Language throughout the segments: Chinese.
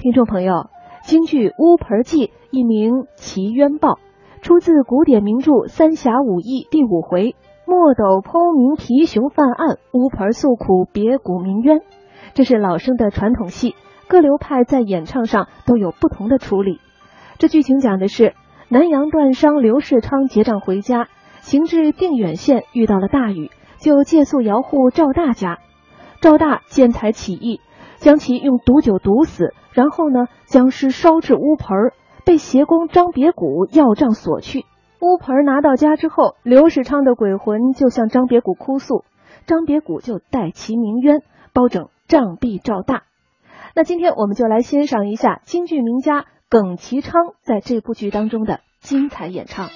听众朋友，京剧《乌盆记》一名《奇冤报》，出自古典名著《三侠五义》第五回“墨斗剖明皮熊犯案，乌盆诉苦别谷鸣冤”。这是老生的传统戏，各流派在演唱上都有不同的处理。这剧情讲的是南阳断商刘世昌结账回家，行至定远县遇到了大雨，就借宿窑户赵大家。赵大见财起意。将其用毒酒毒死，然后呢，将尸烧至乌盆，被邪公张别谷要账索去。乌盆拿到家之后，刘世昌的鬼魂就向张别谷哭诉，张别谷就代其鸣冤，包拯杖毙赵大。那今天我们就来欣赏一下京剧名家耿其昌在这部剧当中的精彩演唱。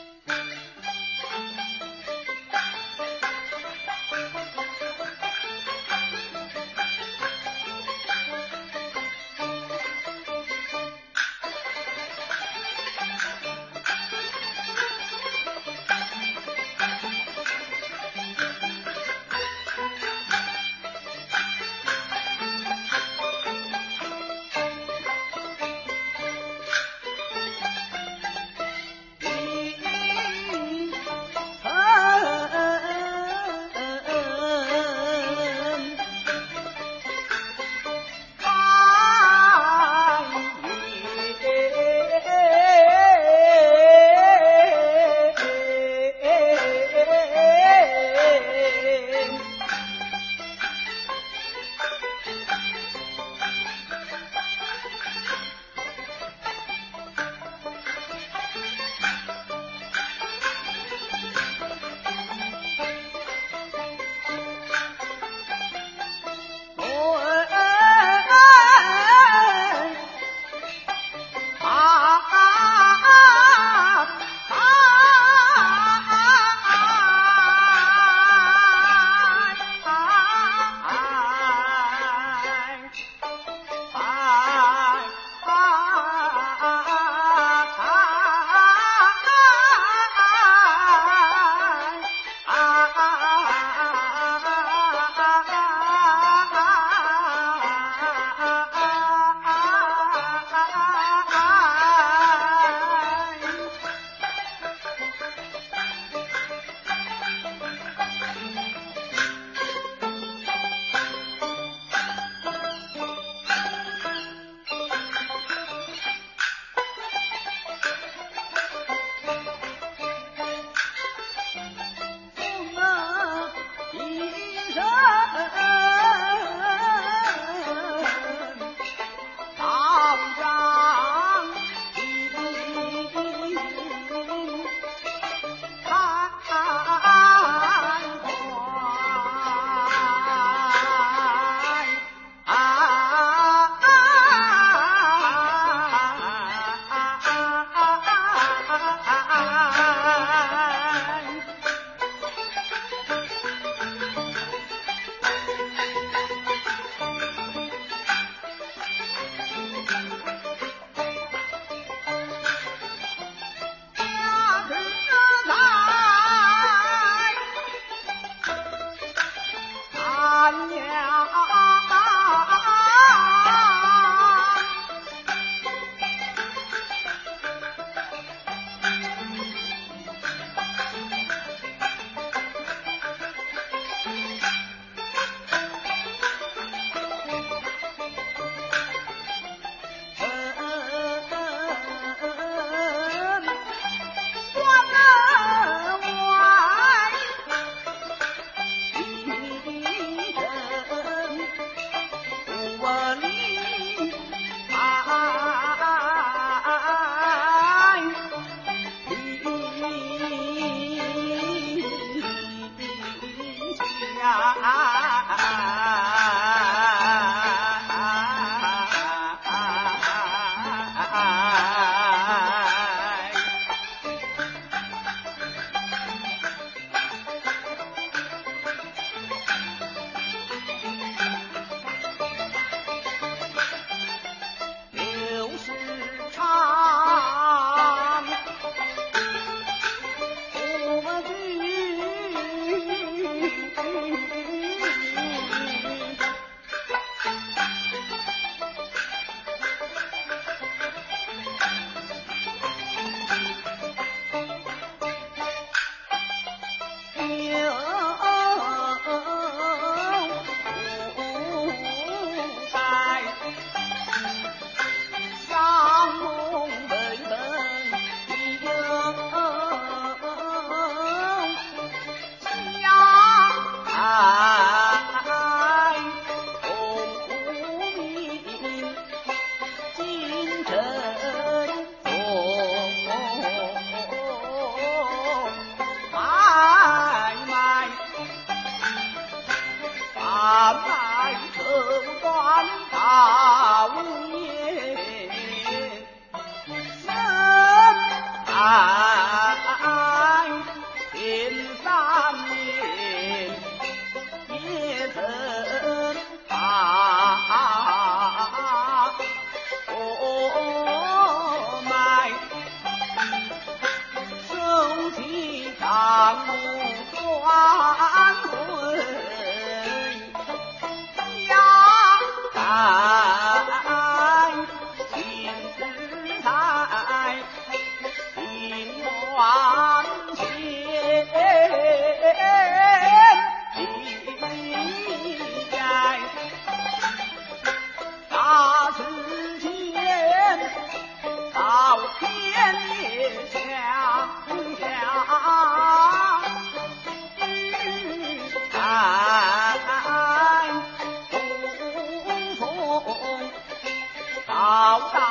好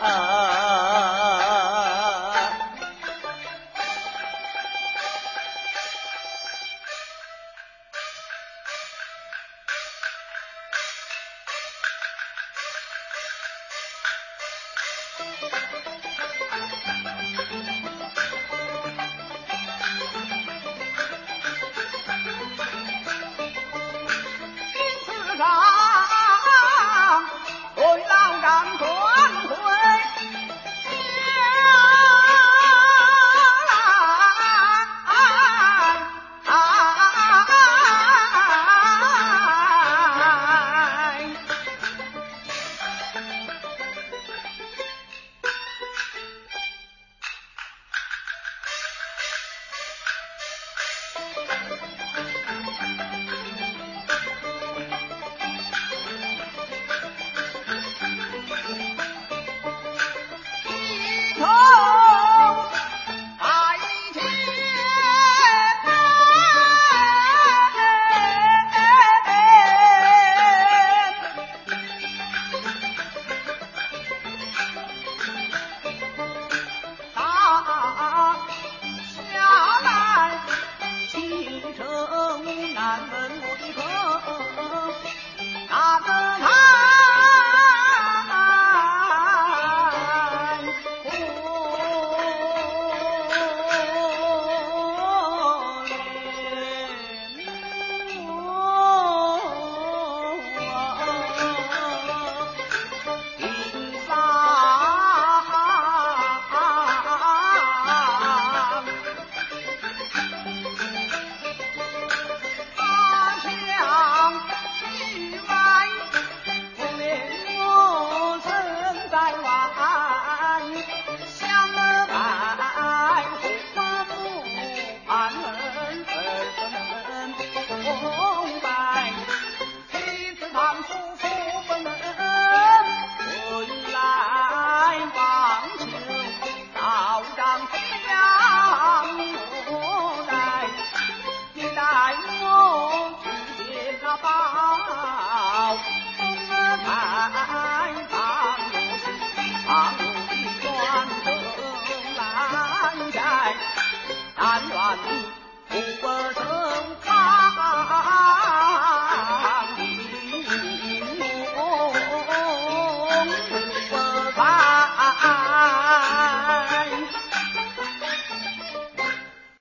uh, uh. 崇拜妻子堂叔父不能回来望求道长这样你我见来